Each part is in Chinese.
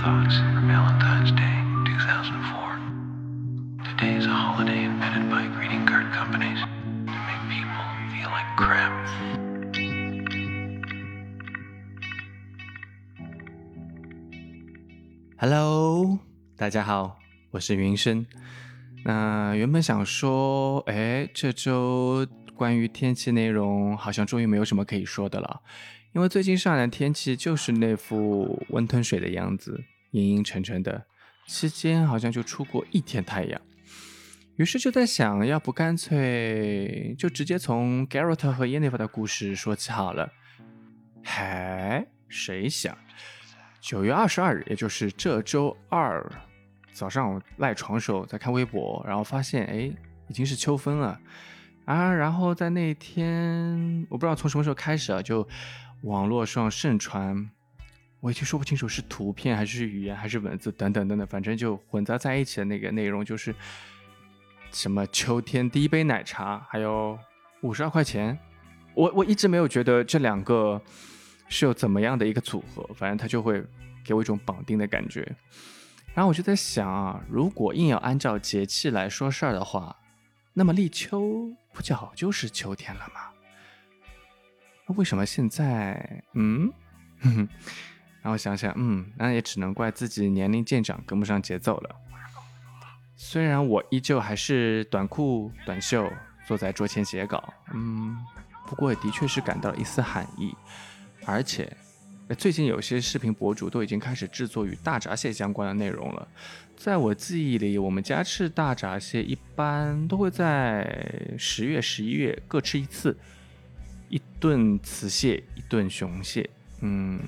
thoughts for Valentine's Day 2004. Today is a holiday invented by greeting card companies to make people feel like crap. Hello，大家好，我是云生。那原本想说，哎，这周 关于天气内容好像终于没有什么可以说的了，因为最近上海的天气就是那副温吞水的样子，阴阴沉沉的，期间好像就出过一天太阳。于是就在想，要不干脆就直接从 Garrett 和 Yennefer 的故事说起好了。嗨，谁想？九月二十二日，也就是这周二早上，我赖床时候在看微博，然后发现，哎，已经是秋分了啊！然后在那天，我不知道从什么时候开始啊，就网络上盛传，我已经说不清楚是图片还是语言还是文字等等等等，反正就混杂在一起的那个内容，就是什么秋天第一杯奶茶，还有五十二块钱。我我一直没有觉得这两个。是有怎么样的一个组合，反正它就会给我一种绑定的感觉。然后我就在想啊，如果硬要按照节气来说事儿的话，那么立秋不早就是秋天了吗？那为什么现在，嗯，然后想想，嗯，那也只能怪自己年龄渐长，跟不上节奏了。虽然我依旧还是短裤短袖坐在桌前写稿，嗯，不过也的确是感到一丝寒意。而且，最近有些视频博主都已经开始制作与大闸蟹相关的内容了。在我记忆里，我们家吃大闸蟹一般都会在十月、十一月各吃一次，一顿雌蟹，一顿雄蟹。嗯，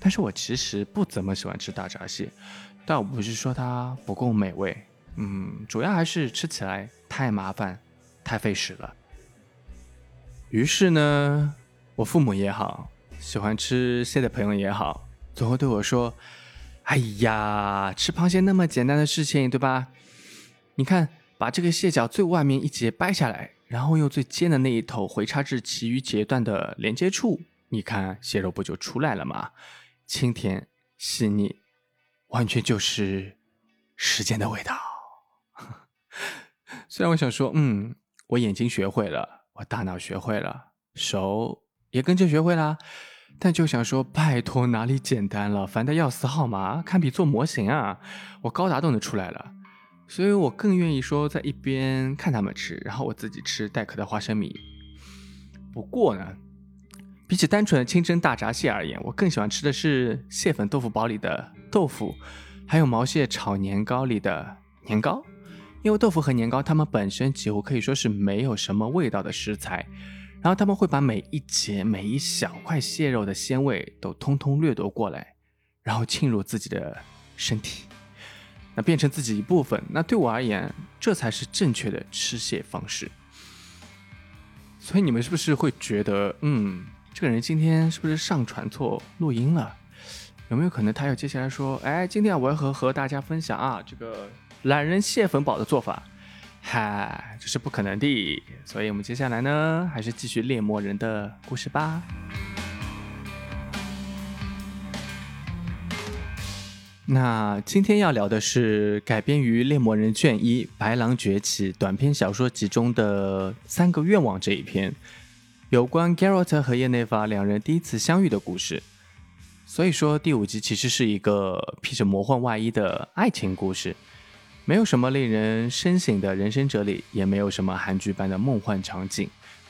但是我其实不怎么喜欢吃大闸蟹，倒不是说它不够美味，嗯，主要还是吃起来太麻烦、太费时了。于是呢，我父母也好。喜欢吃蟹的朋友也好，总会对我说：“哎呀，吃螃蟹那么简单的事情，对吧？你看，把这个蟹脚最外面一节掰下来，然后用最尖的那一头回插至其余节段的连接处，你看蟹肉不就出来了吗？清甜细腻，完全就是时间的味道。虽然我想说，嗯，我眼睛学会了，我大脑学会了，手。”也跟着学会啦，但就想说，拜托哪里简单了，烦的要死好吗？堪比做模型啊！我高达都能出来了，所以我更愿意说在一边看他们吃，然后我自己吃带壳的花生米。不过呢，比起单纯的清蒸大闸蟹而言，我更喜欢吃的是蟹粉豆腐煲里的豆腐，还有毛蟹炒年糕里的年糕，因为豆腐和年糕它们本身几乎可以说是没有什么味道的食材。然后他们会把每一节、每一小块蟹肉的鲜味都通通掠夺过来，然后浸入自己的身体，那变成自己一部分。那对我而言，这才是正确的吃蟹方式。所以你们是不是会觉得，嗯，这个人今天是不是上传错录音了？有没有可能他要接下来说，哎，今天我要和和大家分享啊，这个懒人蟹粉堡的做法。嗨，这是不可能的，所以我们接下来呢，还是继续猎魔人的故事吧。那今天要聊的是改编于《猎魔人》卷一《白狼崛起》短篇小说集中的三个愿望这一篇，有关 Garrett 和叶内法两人第一次相遇的故事。所以说，第五集其实是一个披着魔幻外衣的爱情故事。没有什么令人深省的人生哲理，也没有什么韩剧般的梦幻场景，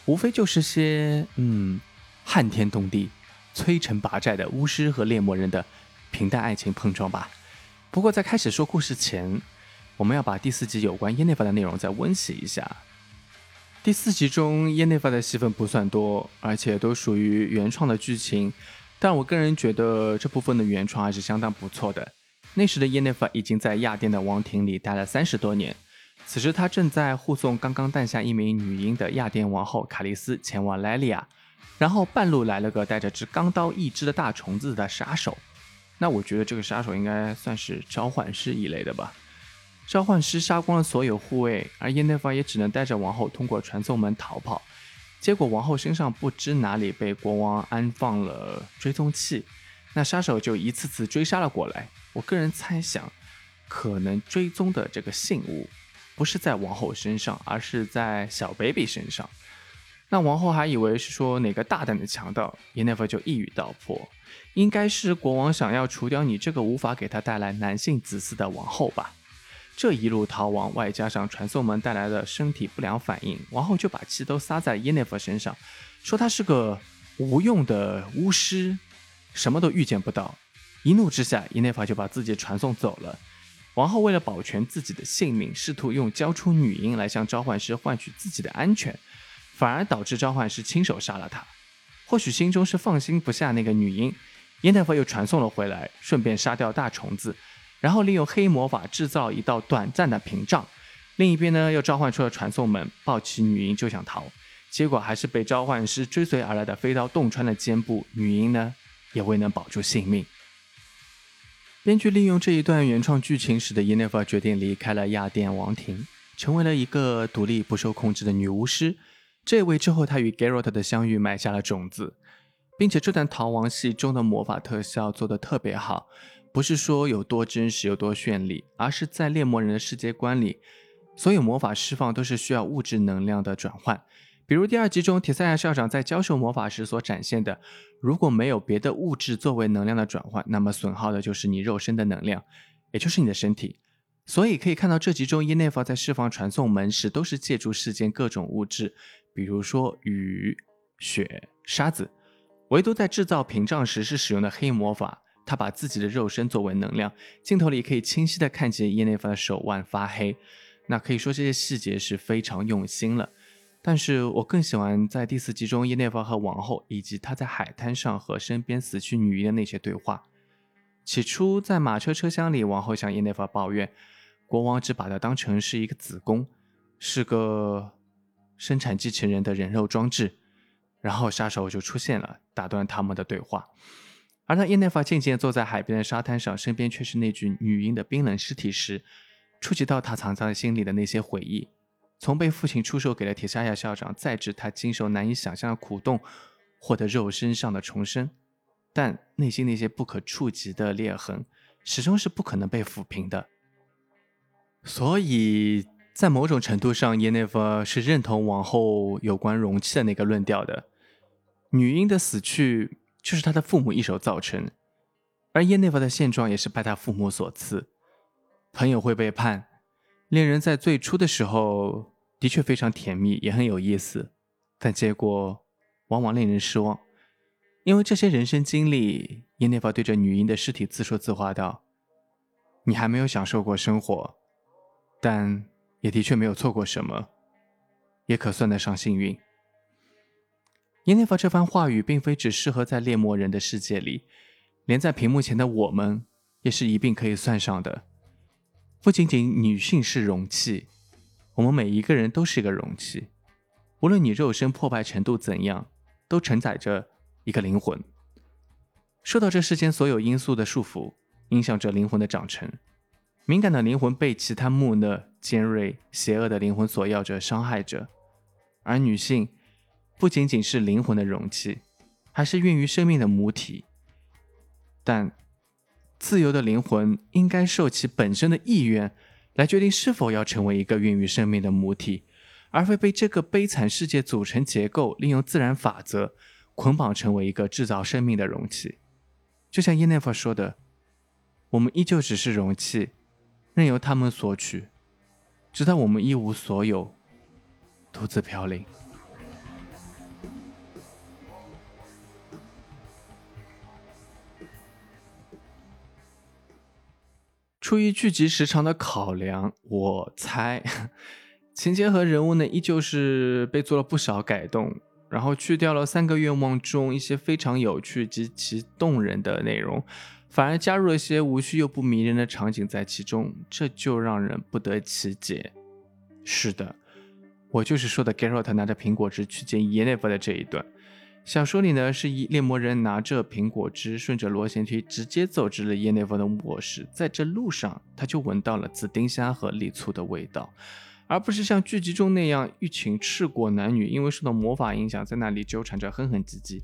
无非就是些嗯撼天动地、摧城拔寨的巫师和猎魔人的平淡爱情碰撞吧。不过在开始说故事前，我们要把第四集有关耶内法的内容再温习一下。第四集中耶内法的戏份不算多，而且都属于原创的剧情，但我个人觉得这部分的原创还是相当不错的。那时的耶内法已经在亚甸的王庭里待了三十多年，此时他正在护送刚刚诞下一名女婴的亚甸王后卡莉丝前往莱利亚，然后半路来了个带着只钢刀一只的大虫子的杀手。那我觉得这个杀手应该算是召唤师一类的吧。召唤师杀光了所有护卫，而耶内法也只能带着王后通过传送门逃跑。结果王后身上不知哪里被国王安放了追踪器，那杀手就一次次追杀了过来。我个人猜想，可能追踪的这个信物不是在王后身上，而是在小 baby 身上。那王后还以为是说哪个大胆的强盗，耶奈弗就一语道破，应该是国王想要除掉你这个无法给他带来男性子嗣的王后吧。这一路逃亡，外加上传送门带来的身体不良反应，王后就把气都撒在耶奈弗身上，说他是个无用的巫师，什么都预见不到。一怒之下，伊奈弗就把自己传送走了。王后为了保全自己的性命，试图用交出女婴来向召唤师换取自己的安全。反而导致召唤师亲手杀了她，或许心中是放心不下那个女婴，伊奈弗又传送了回来，顺便杀掉大虫子，然后利用黑魔法制造一道短暂的屏障。另一边呢，又召唤出了传送门，抱起女婴就想逃，结果还是被召唤师追随而来的飞刀洞穿了肩部，女婴呢也未能保住性命。编剧利用这一段原创剧情，使得 Univer 决定离开了亚典王庭，成为了一个独立不受控制的女巫师。这也为之后她与 Garrett 的相遇埋下了种子，并且这段逃亡戏中的魔法特效做得特别好，不是说有多真实有多绚丽，而是在猎魔人的世界观里，所有魔法释放都是需要物质能量的转换。比如第二集中，铁赛亚校长在教授魔法时所展现的，如果没有别的物质作为能量的转换，那么损耗的就是你肉身的能量，也就是你的身体。所以可以看到这集中伊内弗在释放传送门时，都是借助世间各种物质。比如说雨、雪、沙子，唯独在制造屏障时是使用的黑魔法。他把自己的肉身作为能量，镜头里可以清晰的看见伊内弗的手腕发黑。那可以说这些细节是非常用心了。但是我更喜欢在第四集中耶内弗和王后，以及他在海滩上和身边死去女婴的那些对话。起初在马车车厢里，王后向耶内弗抱怨，国王只把她当成是一个子宫，是个。生产机器人的人肉装置，然后杀手就出现了，打断他们的对话。而当耶奈法渐渐坐在海边的沙滩上，身边却是那具女婴的冰冷尸体时，触及到他藏在心里的那些回忆，从被父亲出售给了铁沙亚校长，再至他经受难以想象的苦痛，获得肉身上的重生，但内心那些不可触及的裂痕，始终是不可能被抚平的。所以。在某种程度上，耶内弗是认同王后有关容器的那个论调的。女婴的死去就是她的父母一手造成，而耶内弗的现状也是拜他父母所赐。朋友会背叛，恋人在最初的时候的确非常甜蜜，也很有意思，但结果往往令人失望。因为这些人生经历，伊内弗对着女婴的尸体自说自话道：“你还没有享受过生活，但……”也的确没有错过什么，也可算得上幸运。耶内法这番话语，并非只适合在猎魔人的世界里，连在屏幕前的我们，也是一并可以算上的。不仅仅女性是容器，我们每一个人都是一个容器，无论你肉身破败程度怎样，都承载着一个灵魂，受到这世间所有因素的束缚，影响着灵魂的长成。敏感的灵魂被其他木讷、尖锐、邪恶的灵魂索要着、伤害着，而女性不仅仅是灵魂的容器，还是孕育生命的母体。但自由的灵魂应该受其本身的意愿来决定是否要成为一个孕育生命的母体，而非被这个悲惨世界组成结构利用自然法则捆绑成为一个制造生命的容器。就像伊奈弗说的：“我们依旧只是容器。”任由他们索取，直到我们一无所有，独自飘零。出于剧集时长的考量，我猜 情节和人物呢，依旧是被做了不少改动，然后去掉了三个愿望中一些非常有趣及其动人的内容。反而加入了一些无趣又不迷人的场景在其中，这就让人不得其解。是的，我就是说的 Garrett 拿着苹果汁去见 y e n n e 的这一段。小说里呢，是一猎魔人拿着苹果汁，顺着螺旋梯直接走至了 y e n n e 的卧室，在这路上他就闻到了紫丁香和栗醋的味道，而不是像剧集中那样一群赤果男女因为受到魔法影响在那里纠缠着哼哼唧唧。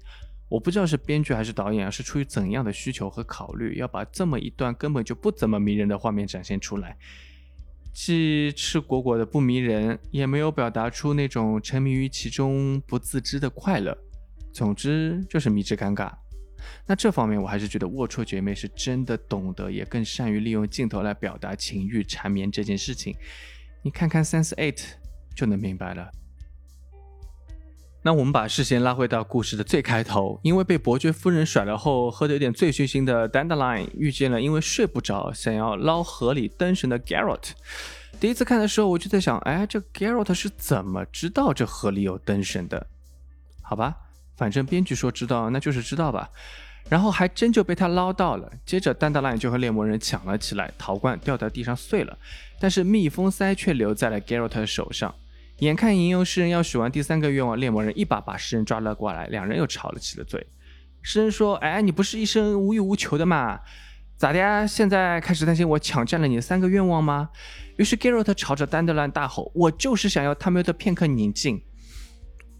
我不知道是编剧还是导演啊，是出于怎样的需求和考虑，要把这么一段根本就不怎么迷人的画面展现出来，既赤果果的不迷人，也没有表达出那种沉迷于其中不自知的快乐。总之就是迷之尴尬。那这方面我还是觉得龌龊姐妹是真的懂得，也更善于利用镜头来表达情欲缠绵这件事情。你看看《Sense Eight》就能明白了。那我们把视线拉回到故事的最开头，因为被伯爵夫人甩了后，喝得有点醉醺醺的 Dandelion 遇见了因为睡不着想要捞河里灯神的 Garrett。第一次看的时候，我就在想，哎，这 Garrett 是怎么知道这河里有灯神的？好吧，反正编剧说知道，那就是知道吧。然后还真就被他捞到了。接着丹德兰就和猎魔人抢了起来，陶罐掉在地上碎了，但是密封塞却留在了 Garrett 的手上。眼看吟游诗人要许完第三个愿望，猎魔人一把把诗人抓了过来，两人又吵了起了嘴。诗人说：“哎，你不是一生无欲无求的吗？咋的呀？现在开始担心我抢占了你的三个愿望吗？”于是 Garrett 朝着丹德兰大吼：“我就是想要他们的片刻宁静。”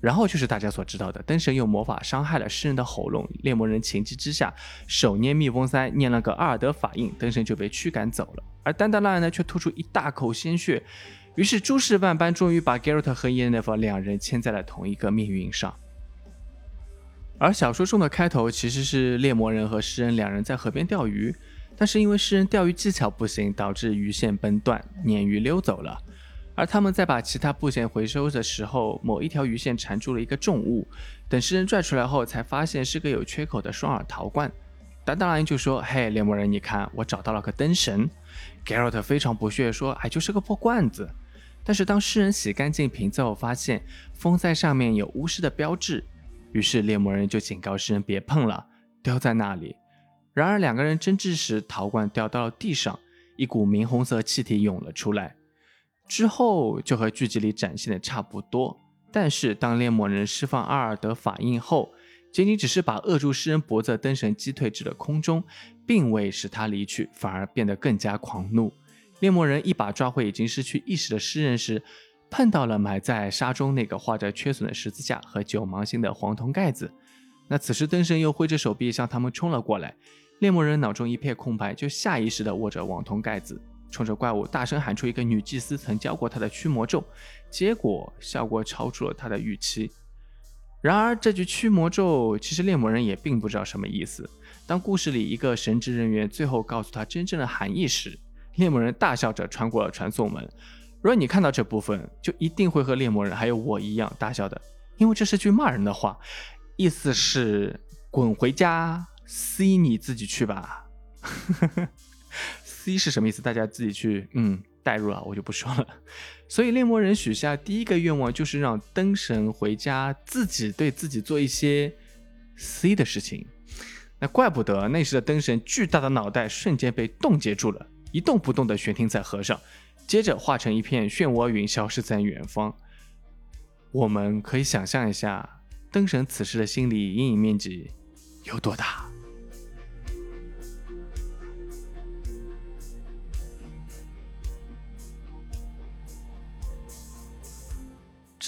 然后就是大家所知道的，灯神用魔法伤害了诗人的喉咙。猎魔人情急之下，手捏蜜蜂塞，念了个阿尔德法印，灯神就被驱赶走了。而丹德拉呢，却吐出一大口鲜血。于是诸事万般，终于把 Garrett 和 y e n n e f 两人牵在了同一个命运上。而小说中的开头其实是猎魔人和诗人两人在河边钓鱼，但是因为诗人钓鱼技巧不行，导致鱼线崩断，鲶鱼溜走了。而他们在把其他部件回收的时候，某一条鱼线缠住了一个重物，等诗人拽出来后，才发现是个有缺口的双耳陶罐。达达兰就说：“嘿，猎魔人，你看，我找到了个灯神。”Garrett 非常不屑说：“哎，就是个破罐子。”但是当诗人洗干净瓶子后，发现封在上面有巫师的标志，于是猎魔人就警告诗人别碰了，丢在那里。然而两个人争执时，陶罐掉到了地上，一股明红色气体涌了出来。之后就和剧集里展现的差不多。但是当猎魔人释放阿尔德法印后，仅仅只是把扼住诗人脖子的灯神击退至了空中，并未使他离去，反而变得更加狂怒。猎魔人一把抓回已经失去意识的诗人时，碰到了埋在沙中那个画着缺损的十字架和九芒星的黄铜盖子。那此时灯神又挥着手臂向他们冲了过来，猎魔人脑中一片空白，就下意识地握着黄铜盖子，冲着怪物大声喊出一个女祭司曾教过他的驱魔咒，结果效果超出了他的预期。然而这句驱魔咒其实猎魔人也并不知道什么意思。当故事里一个神职人员最后告诉他真正的含义时，猎魔人大笑着穿过了传送门。如果你看到这部分，就一定会和猎魔人还有我一样大笑的，因为这是句骂人的话，意思是滚回家，C 你自己去吧。呵呵呵 C 是什么意思？大家自己去嗯代入了，我就不说了。所以猎魔人许下第一个愿望就是让灯神回家，自己对自己做一些 C 的事情。那怪不得那时的灯神巨大的脑袋瞬间被冻结住了。一动不动地悬停在河上，接着化成一片漩涡云，消失在远方。我们可以想象一下，灯神此时的心理阴影面积有多大。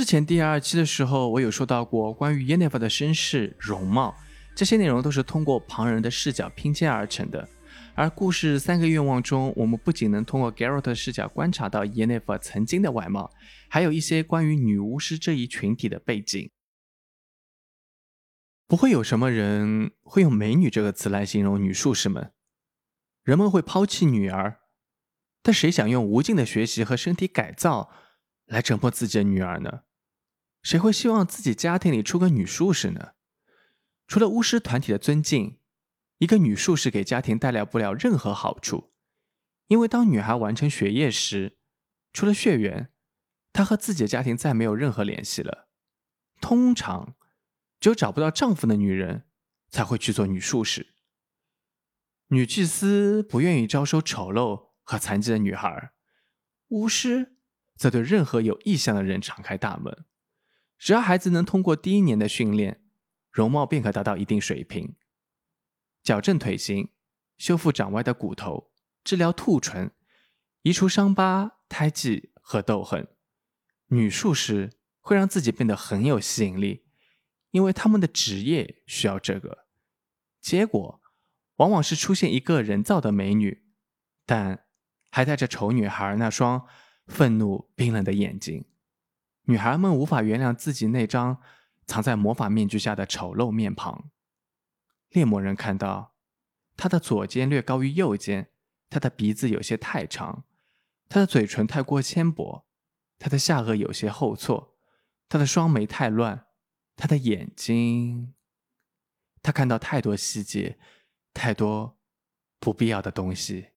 前第二期的时候，我有说到过关于 Yennefer 的身世、容貌，这些内容都是通过旁人的视角拼接而成的。而故事三个愿望中，我们不仅能通过 Garrett 的视角观察到 Yennefer 曾经的外貌，还有一些关于女巫师这一群体的背景。不会有什么人会用“美女”这个词来形容女术士们。人们会抛弃女儿，但谁想用无尽的学习和身体改造来折磨自己的女儿呢？谁会希望自己家庭里出个女术士呢？除了巫师团体的尊敬。一个女术士给家庭带来不了任何好处，因为当女孩完成学业时，除了血缘，她和自己的家庭再没有任何联系了。通常，只有找不到丈夫的女人才会去做女术士。女祭司不愿意招收丑陋和残疾的女孩，巫师则对任何有意向的人敞开大门。只要孩子能通过第一年的训练，容貌便可达到一定水平。矫正腿型，修复长歪的骨头，治疗兔唇，移除伤疤、胎记和痘痕。女术士会让自己变得很有吸引力，因为他们的职业需要这个。结果往往是出现一个人造的美女，但还带着丑女孩那双愤怒冰冷的眼睛。女孩们无法原谅自己那张藏在魔法面具下的丑陋面庞。猎魔人看到，他的左肩略高于右肩，他的鼻子有些太长，他的嘴唇太过纤薄，他的下颚有些后错，他的双眉太乱，他的眼睛……他看到太多细节，太多不必要的东西。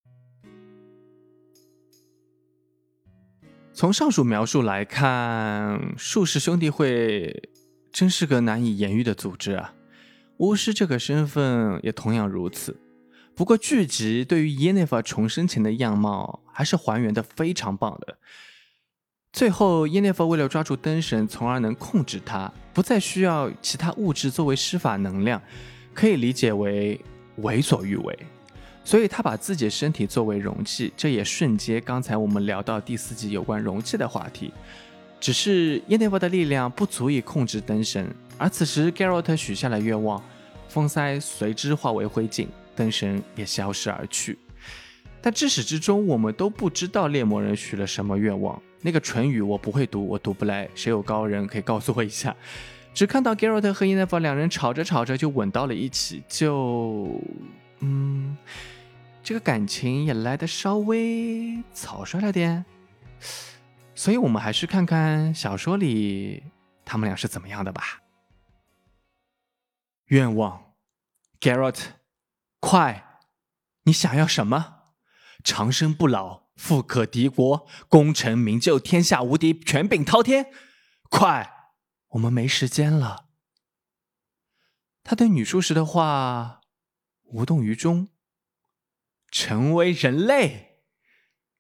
从上述描述来看，术士兄弟会真是个难以言喻的组织啊！巫师这个身份也同样如此。不过剧集对于 Jennifer 重生前的样貌还是还原的非常棒的。最后，Jennifer 为了抓住灯神，从而能控制他，不再需要其他物质作为施法能量，可以理解为为所欲为。所以他把自己的身体作为容器，这也瞬接刚才我们聊到第四集有关容器的话题。只是耶内弗的力量不足以控制灯神，而此时 Garrett 许下了愿望，风塞随之化为灰烬，灯神也消失而去。但至始至终，我们都不知道猎魔人许了什么愿望。那个唇语我不会读，我读不来，谁有高人可以告诉我一下？只看到 Garrett 和耶内弗两人吵着吵着就吻到了一起，就嗯。这个感情也来得稍微草率了点，所以我们还是看看小说里他们俩是怎么样的吧。愿望，Garrett，快，你想要什么？长生不老，富可敌国，功成名就，天下无敌，权柄滔天，快，我们没时间了。他对女术士的话无动于衷。成为人类，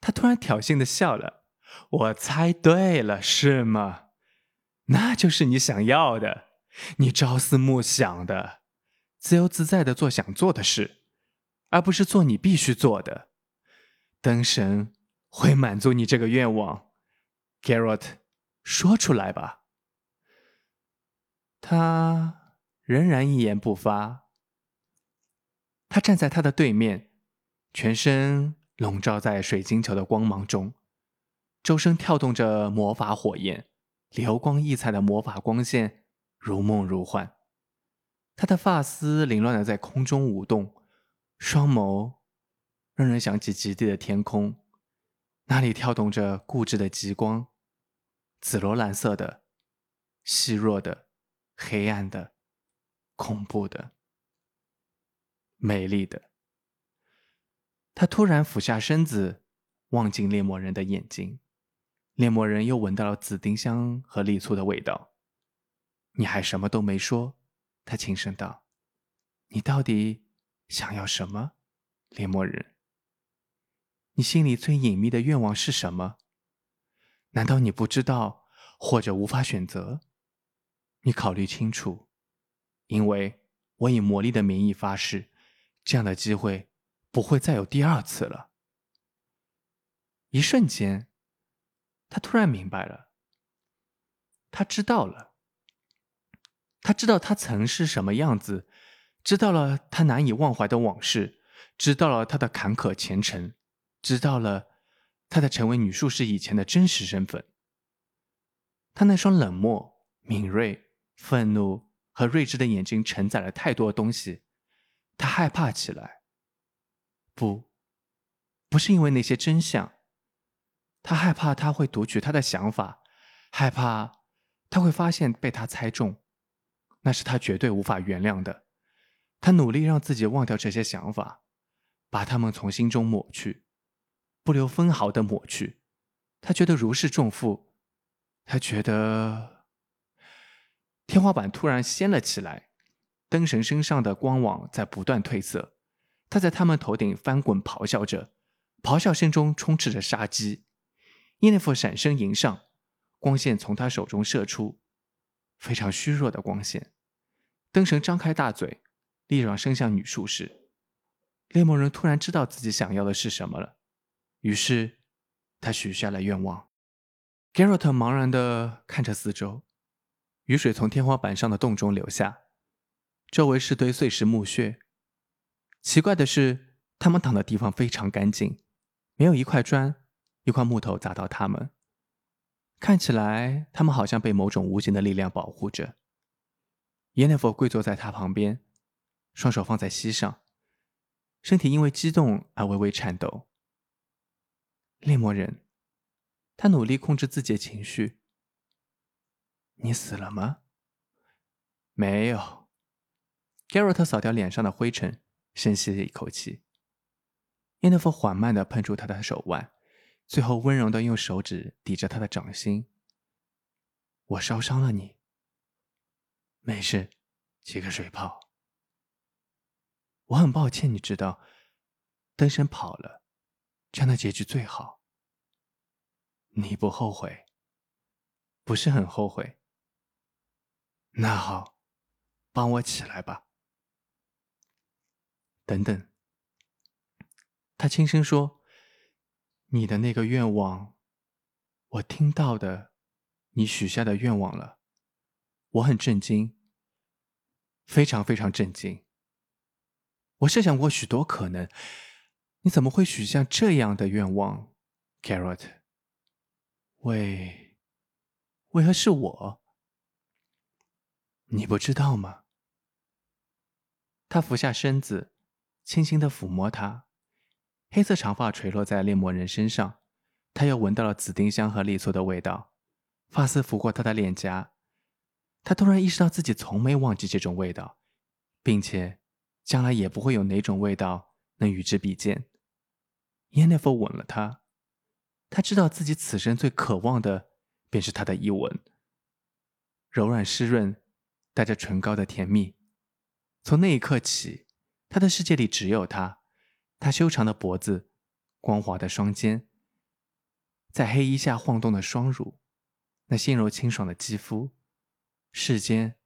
他突然挑衅的笑了。我猜对了，是吗？那就是你想要的，你朝思暮想的，自由自在的做想做的事，而不是做你必须做的。灯神会满足你这个愿望，Garrett，说出来吧。他仍然一言不发。他站在他的对面。全身笼罩在水晶球的光芒中，周身跳动着魔法火焰，流光溢彩的魔法光线如梦如幻。他的发丝凌乱的在空中舞动，双眸让人想起极地的天空，那里跳动着固执的极光，紫罗兰色的、细弱的、黑暗的、恐怖的、美丽的。他突然俯下身子，望进猎魔人的眼睛。猎魔人又闻到了紫丁香和栗醋的味道。你还什么都没说，他轻声道：“你到底想要什么，猎魔人？你心里最隐秘的愿望是什么？难道你不知道，或者无法选择？你考虑清楚，因为我以魔力的名义发誓，这样的机会。”不会再有第二次了。一瞬间，他突然明白了。他知道了，他知道他曾是什么样子，知道了他难以忘怀的往事，知道了他的坎坷前程，知道了他的成为女术士以前的真实身份。他那双冷漠、敏锐、愤怒和睿智的眼睛承载了太多东西，他害怕起来。不，不是因为那些真相。他害怕他会读取他的想法，害怕他会发现被他猜中，那是他绝对无法原谅的。他努力让自己忘掉这些想法，把他们从心中抹去，不留分毫的抹去。他觉得如释重负，他觉得天花板突然掀了起来，灯神身上的光网在不断褪色。他在他们头顶翻滚，咆哮着，咆哮声中充斥着杀机。伊内弗闪身迎上，光线从他手中射出，非常虚弱的光线。灯神张开大嘴，利让伸向女术士。猎魔人突然知道自己想要的是什么了，于是他许下了愿望。Garrett 茫然的看着四周，雨水从天花板上的洞中流下，周围是堆碎石墓穴。奇怪的是，他们躺的地方非常干净，没有一块砖、一块木头砸到他们。看起来，他们好像被某种无形的力量保护着。耶奈弗跪坐在他旁边，双手放在膝上，身体因为激动而微微颤抖。猎魔人，他努力控制自己的情绪。你死了吗？没有。盖洛特扫掉脸上的灰尘，深吸了一口气。耶奈弗缓慢地碰触他的手腕。最后，温柔的用手指抵着他的掌心。我烧伤了你。没事，起个水泡。我很抱歉，你知道，灯神跑了，这样的结局最好。你不后悔？不是很后悔。那好，帮我起来吧。等等，他轻声说。你的那个愿望，我听到的，你许下的愿望了，我很震惊，非常非常震惊。我设想过许多可能，你怎么会许下这样的愿望，Carrot？为为何是我？你不知道吗？他俯下身子，轻轻的抚摸他。黑色长发垂落在猎魔人身上，他又闻到了紫丁香和栗醋的味道，发丝拂过他的脸颊。他突然意识到自己从没忘记这种味道，并且将来也不会有哪种味道能与之比肩。耶奈弗吻了他，他知道自己此生最渴望的便是他的一吻，柔软湿润，带着唇膏的甜蜜。从那一刻起，他的世界里只有他。他修长的脖子，光滑的双肩，在黑衣下晃动的双乳，那纤柔清爽的肌肤，世间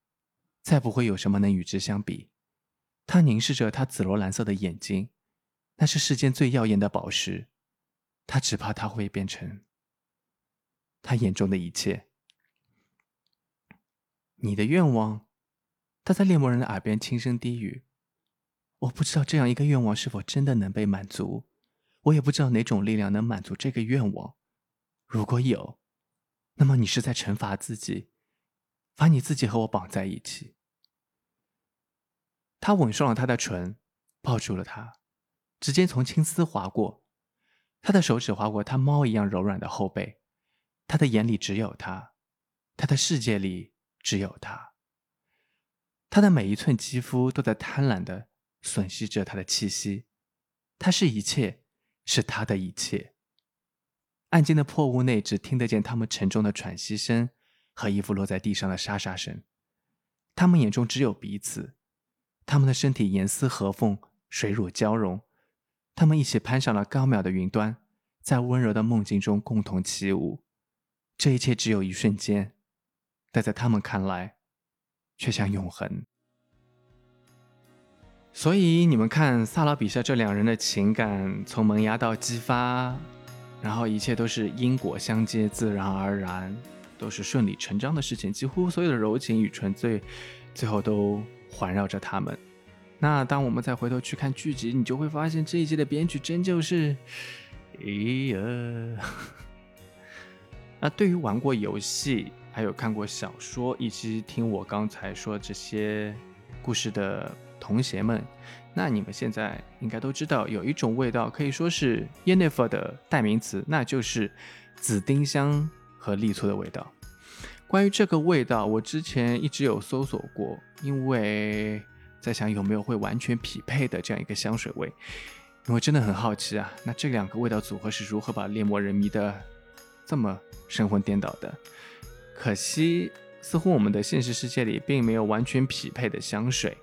再不会有什么能与之相比。他凝视着他紫罗兰色的眼睛，那是世间最耀眼的宝石。他只怕他会变成他眼中的一切。你的愿望，他在猎魔人的耳边轻声低语。我不知道这样一个愿望是否真的能被满足，我也不知道哪种力量能满足这个愿望。如果有，那么你是在惩罚自己，把你自己和我绑在一起。他吻上了她的唇，抱住了她，指尖从青丝划过，他的手指划过她猫一样柔软的后背。他的眼里只有她，他的世界里只有她。他的每一寸肌肤都在贪婪的。吮吸着他的气息，他是一切，是他的一切。暗静的破屋内，只听得见他们沉重的喘息声和衣服落在地上的沙沙声。他们眼中只有彼此，他们的身体严丝合缝，水乳交融。他们一起攀上了高渺的云端，在温柔的梦境中共同起舞。这一切只有一瞬间，但在他们看来，却像永恒。所以你们看，萨拉比夏这两人的情感从萌芽到激发，然后一切都是因果相接，自然而然，都是顺理成章的事情。几乎所有的柔情与纯粹，最后都环绕着他们。那当我们再回头去看剧集，你就会发现这一季的编剧真就是，哎呀！那对于玩过游戏，还有看过小说，以及听我刚才说这些故事的。同学们，那你们现在应该都知道，有一种味道可以说是 Yenifer 的代名词，那就是紫丁香和栗醋的味道。关于这个味道，我之前一直有搜索过，因为在想有没有会完全匹配的这样一个香水味，因为真的很好奇啊。那这两个味道组合是如何把猎魔人迷的这么神魂颠倒的？可惜。似乎我们的现实世界里并没有完全匹配的香水，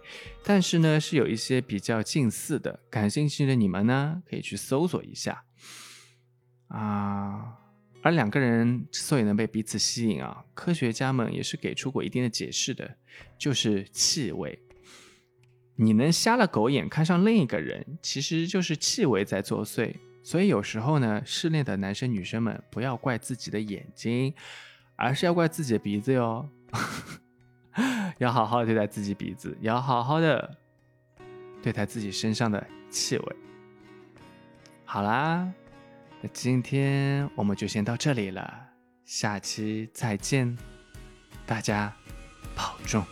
但是呢，是有一些比较近似的。感兴趣的你们呢，可以去搜索一下啊。而两个人之所以能被彼此吸引啊，科学家们也是给出过一定的解释的，就是气味。你能瞎了狗眼看上另一个人，其实就是气味在作祟。所以有时候呢，失恋的男生女生们不要怪自己的眼睛。而是要怪自己的鼻子哟。要好好对待自己鼻子，也要好好的对待自己身上的气味。好啦，那今天我们就先到这里了，下期再见，大家保重。